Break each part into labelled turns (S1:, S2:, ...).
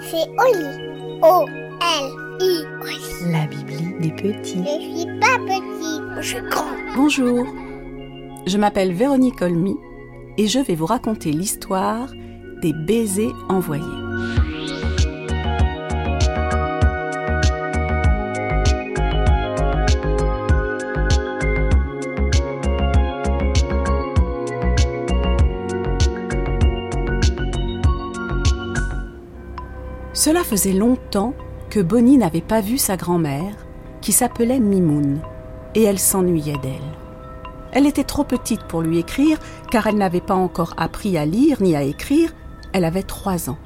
S1: C'est Oli. O-L-I.
S2: La Bibli des petits.
S1: Je suis pas petit, je suis grand.
S2: Bonjour, je m'appelle Véronique Olmy et je vais vous raconter l'histoire des baisers envoyés. Faisait longtemps que Bonnie n'avait pas vu sa grand-mère, qui s'appelait Mimoun, et elle s'ennuyait d'elle. Elle était trop petite pour lui écrire, car elle n'avait pas encore appris à lire ni à écrire, elle avait trois ans.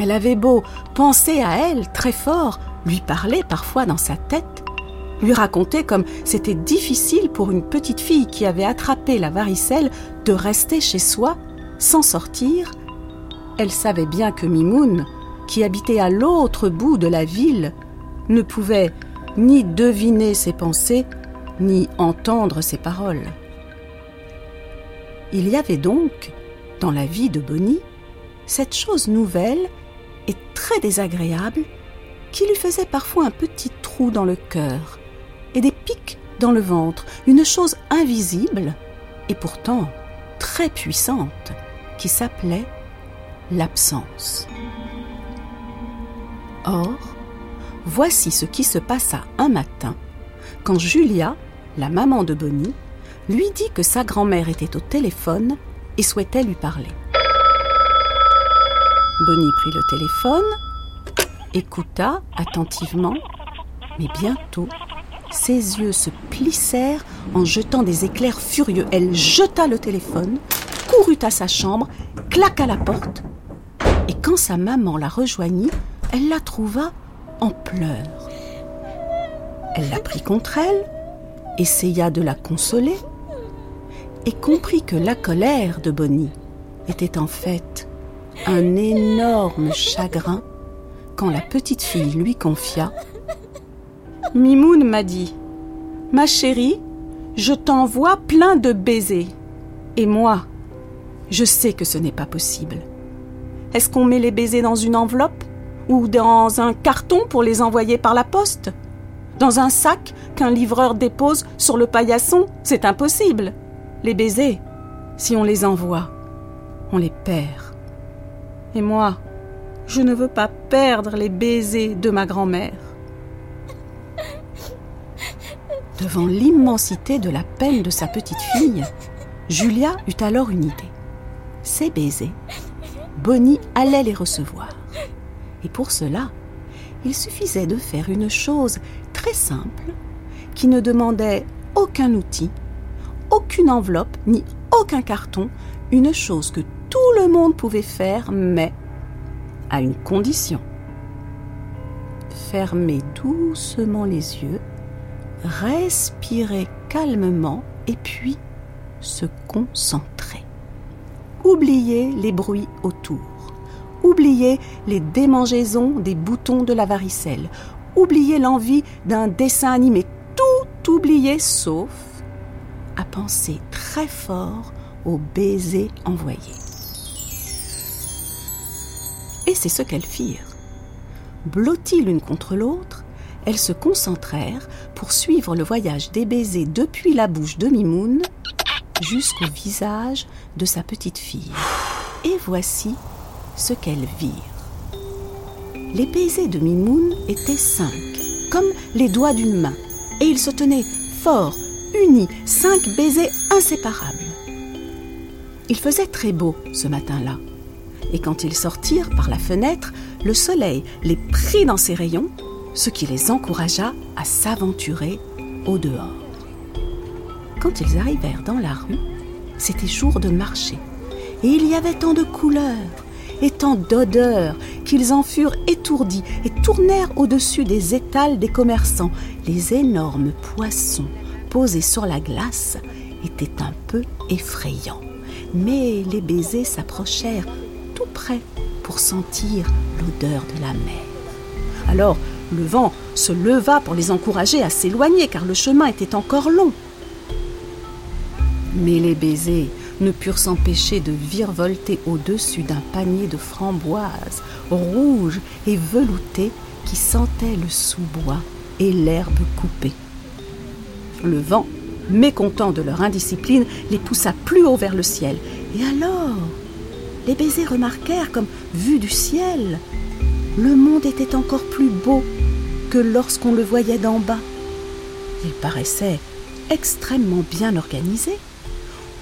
S2: Elle avait beau penser à elle très fort, lui parler parfois dans sa tête, lui raconter comme c'était difficile pour une petite fille qui avait attrapé la varicelle de rester chez soi sans sortir, elle savait bien que Mimoun, qui habitait à l'autre bout de la ville, ne pouvait ni deviner ses pensées, ni entendre ses paroles. Il y avait donc, dans la vie de Bonnie, cette chose nouvelle et très désagréable qui lui faisait parfois un petit trou dans le cœur et des pics dans le ventre, une chose invisible et pourtant très puissante qui s'appelait l'absence. Or, voici ce qui se passa un matin quand Julia, la maman de Bonnie, lui dit que sa grand-mère était au téléphone et souhaitait lui parler. Bonnie prit le téléphone, écouta attentivement, mais bientôt, ses yeux se plissèrent en jetant des éclairs furieux. Elle jeta le téléphone, courut à sa chambre, claqua la porte, et quand sa maman la rejoignit, elle la trouva en pleurs. Elle la prit contre elle, essaya de la consoler, et comprit que la colère de Bonnie était en fait un énorme chagrin quand la petite fille lui confia Mimoun m'a dit Ma chérie, je t'envoie plein de baisers. Et moi, je sais que ce n'est pas possible. Est-ce qu'on met les baisers dans une enveloppe? Ou dans un carton pour les envoyer par la poste Dans un sac qu'un livreur dépose sur le paillasson C'est impossible. Les baisers, si on les envoie, on les perd. Et moi, je ne veux pas perdre les baisers de ma grand-mère. Devant l'immensité de la peine de sa petite fille, Julia eut alors une idée. Ces baisers, Bonnie allait les recevoir. Et pour cela, il suffisait de faire une chose très simple qui ne demandait aucun outil, aucune enveloppe ni aucun carton, une chose que tout le monde pouvait faire, mais à une condition. Fermer doucement les yeux, respirer calmement et puis se concentrer. Oublier les bruits autour oublier les démangeaisons des boutons de la varicelle, oublier l'envie d'un dessin animé, tout oublier sauf à penser très fort aux baisers envoyés. Et c'est ce qu'elles firent. Blotties l'une contre l'autre, elles se concentrèrent pour suivre le voyage des baisers depuis la bouche de Mimoun jusqu'au visage de sa petite fille. Et voici ce qu'elles virent. Les baisers de Mimoun étaient cinq, comme les doigts d'une main, et ils se tenaient forts, unis, cinq baisers inséparables. Il faisait très beau ce matin-là, et quand ils sortirent par la fenêtre, le soleil les prit dans ses rayons, ce qui les encouragea à s'aventurer au dehors. Quand ils arrivèrent dans la rue, c'était jour de marché, et il y avait tant de couleurs, et tant d'odeurs qu'ils en furent étourdis et tournèrent au-dessus des étals des commerçants. Les énormes poissons posés sur la glace étaient un peu effrayants. Mais les baisers s'approchèrent tout près pour sentir l'odeur de la mer. Alors le vent se leva pour les encourager à s'éloigner car le chemin était encore long. Mais les baisers ne purent s'empêcher de virevolter au-dessus d'un panier de framboises rouges et veloutées qui sentaient le sous-bois et l'herbe coupée. Le vent, mécontent de leur indiscipline, les poussa plus haut vers le ciel. Et alors, les baisers remarquèrent comme, vu du ciel, le monde était encore plus beau que lorsqu'on le voyait d'en bas. Il paraissait extrêmement bien organisé.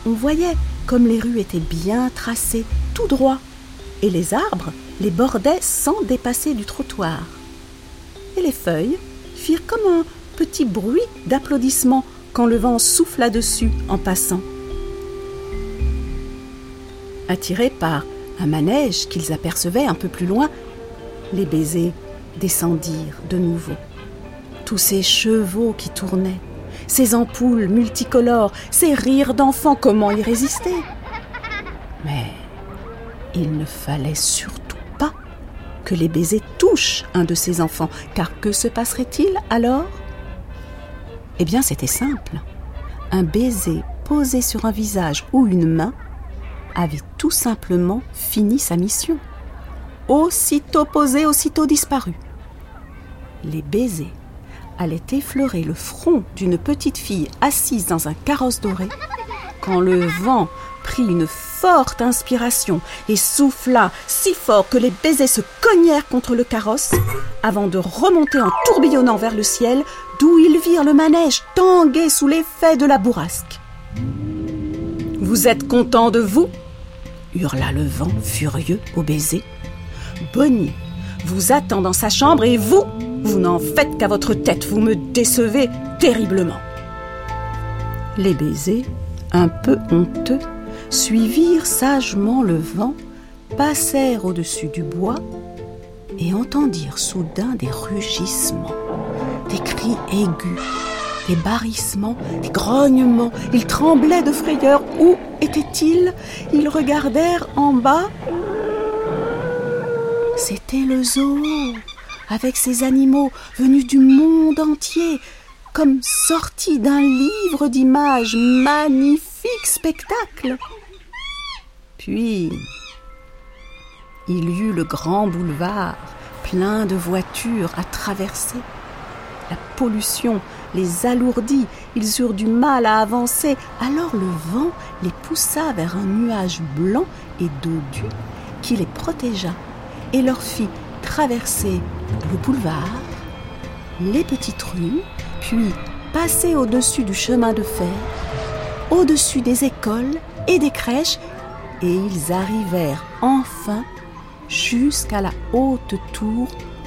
S2: On voyait comme les rues étaient bien tracées, tout droit, et les arbres les bordaient sans dépasser du trottoir. Et les feuilles firent comme un petit bruit d'applaudissement quand le vent souffla dessus en passant. Attirés par un manège qu'ils apercevaient un peu plus loin, les baisers descendirent de nouveau. Tous ces chevaux qui tournaient, ces ampoules multicolores, ces rires d'enfants, comment y résister? Mais il ne fallait surtout pas que les baisers touchent un de ces enfants, car que se passerait-il alors? Eh bien, c'était simple. Un baiser posé sur un visage ou une main avait tout simplement fini sa mission. Aussitôt posé, aussitôt disparu. Les baisers allait effleurer le front d'une petite fille assise dans un carrosse doré, quand le vent prit une forte inspiration et souffla si fort que les baisers se cognèrent contre le carrosse, avant de remonter en tourbillonnant vers le ciel, d'où ils virent le manège tanguer sous l'effet de la bourrasque. Vous êtes content de vous? hurla le vent furieux au baiser. Bonnie vous attend dans sa chambre et vous, vous n'en faites qu'à votre tête, vous me décevez terriblement. Les baisers, un peu honteux, suivirent sagement le vent, passèrent au-dessus du bois et entendirent soudain des rugissements, des cris aigus, des barrissements, des grognements. Ils tremblaient de frayeur. Où étaient-ils? Ils regardèrent en bas. C'était le zoo avec ces animaux venus du monde entier, comme sortis d'un livre d'images, magnifique spectacle. Puis, il y eut le grand boulevard, plein de voitures à traverser. La pollution les alourdit, ils eurent du mal à avancer, alors le vent les poussa vers un nuage blanc et dodu qui les protégea et leur fit traverser le boulevard, les petites rues, puis passer au-dessus du chemin de fer, au-dessus des écoles et des crèches, et ils arrivèrent enfin jusqu'à la haute tour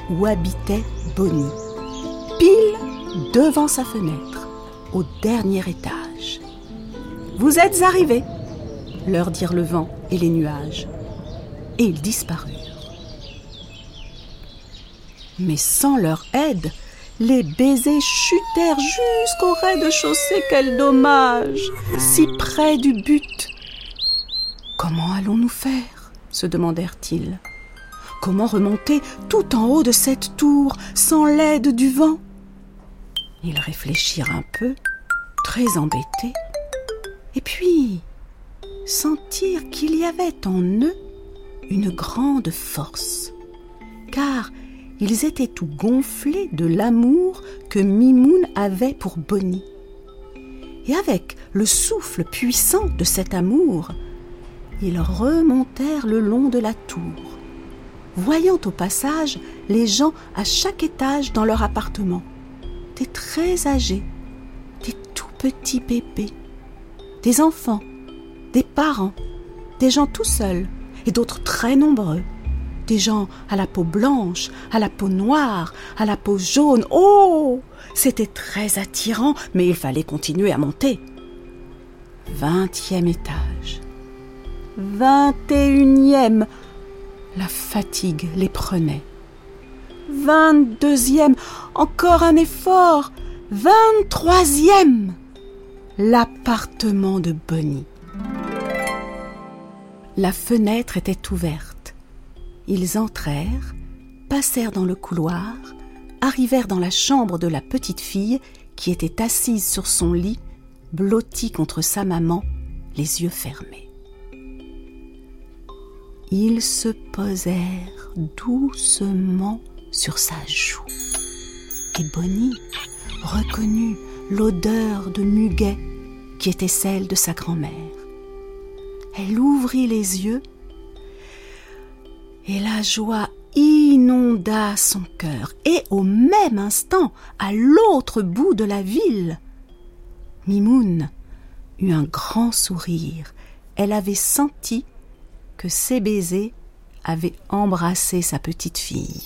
S2: où habitait Bonnie, pile devant sa fenêtre, au dernier étage. Vous êtes arrivés, leur dirent le vent et les nuages, et ils disparurent. Mais sans leur aide, les baisers chutèrent jusqu'au rez-de-chaussée. Quel dommage Si près du but Comment allons-nous faire? se demandèrent-ils. Comment remonter tout en haut de cette tour sans l'aide du vent? Ils réfléchirent un peu, très embêtés, et puis sentirent qu'il y avait en eux une grande force, car ils étaient tout gonflés de l'amour que Mimoun avait pour Bonnie. Et avec le souffle puissant de cet amour, ils remontèrent le long de la tour, voyant au passage les gens à chaque étage dans leur appartement, des très âgés, des tout petits bébés, des enfants, des parents, des gens tout seuls et d'autres très nombreux des gens à la peau blanche, à la peau noire, à la peau jaune. Oh C'était très attirant, mais il fallait continuer à monter. Vingtième étage. Vingt et unième. La fatigue les prenait. Vingt-deuxième. Encore un effort. Vingt-troisième. L'appartement de Bonnie. La fenêtre était ouverte. Ils entrèrent, passèrent dans le couloir, arrivèrent dans la chambre de la petite fille qui était assise sur son lit, blottie contre sa maman, les yeux fermés. Ils se posèrent doucement sur sa joue. Et Bonnie reconnut l'odeur de muguet qui était celle de sa grand-mère. Elle ouvrit les yeux et la joie inonda son cœur. Et au même instant, à l'autre bout de la ville, Mimoun eut un grand sourire. Elle avait senti que ses baisers avaient embrassé sa petite fille.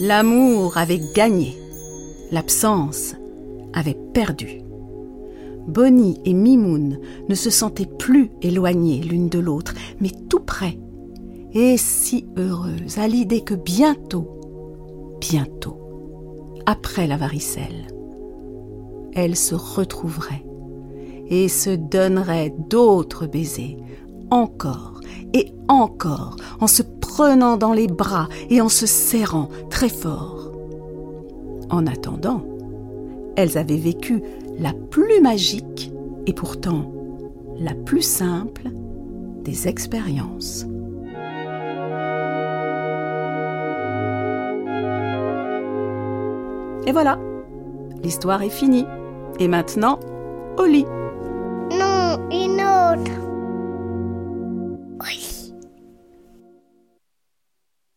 S2: L'amour avait gagné, l'absence avait perdu. Bonnie et Mimoun ne se sentaient plus éloignées l'une de l'autre, mais tout près, et si heureuses à l'idée que bientôt, bientôt, après la varicelle, elles se retrouveraient et se donneraient d'autres baisers, encore et encore, en se prenant dans les bras et en se serrant très fort. En attendant, elles avaient vécu la plus magique et pourtant la plus simple des expériences. Et voilà, l'histoire est finie. Et maintenant, au lit.
S1: Non, une autre.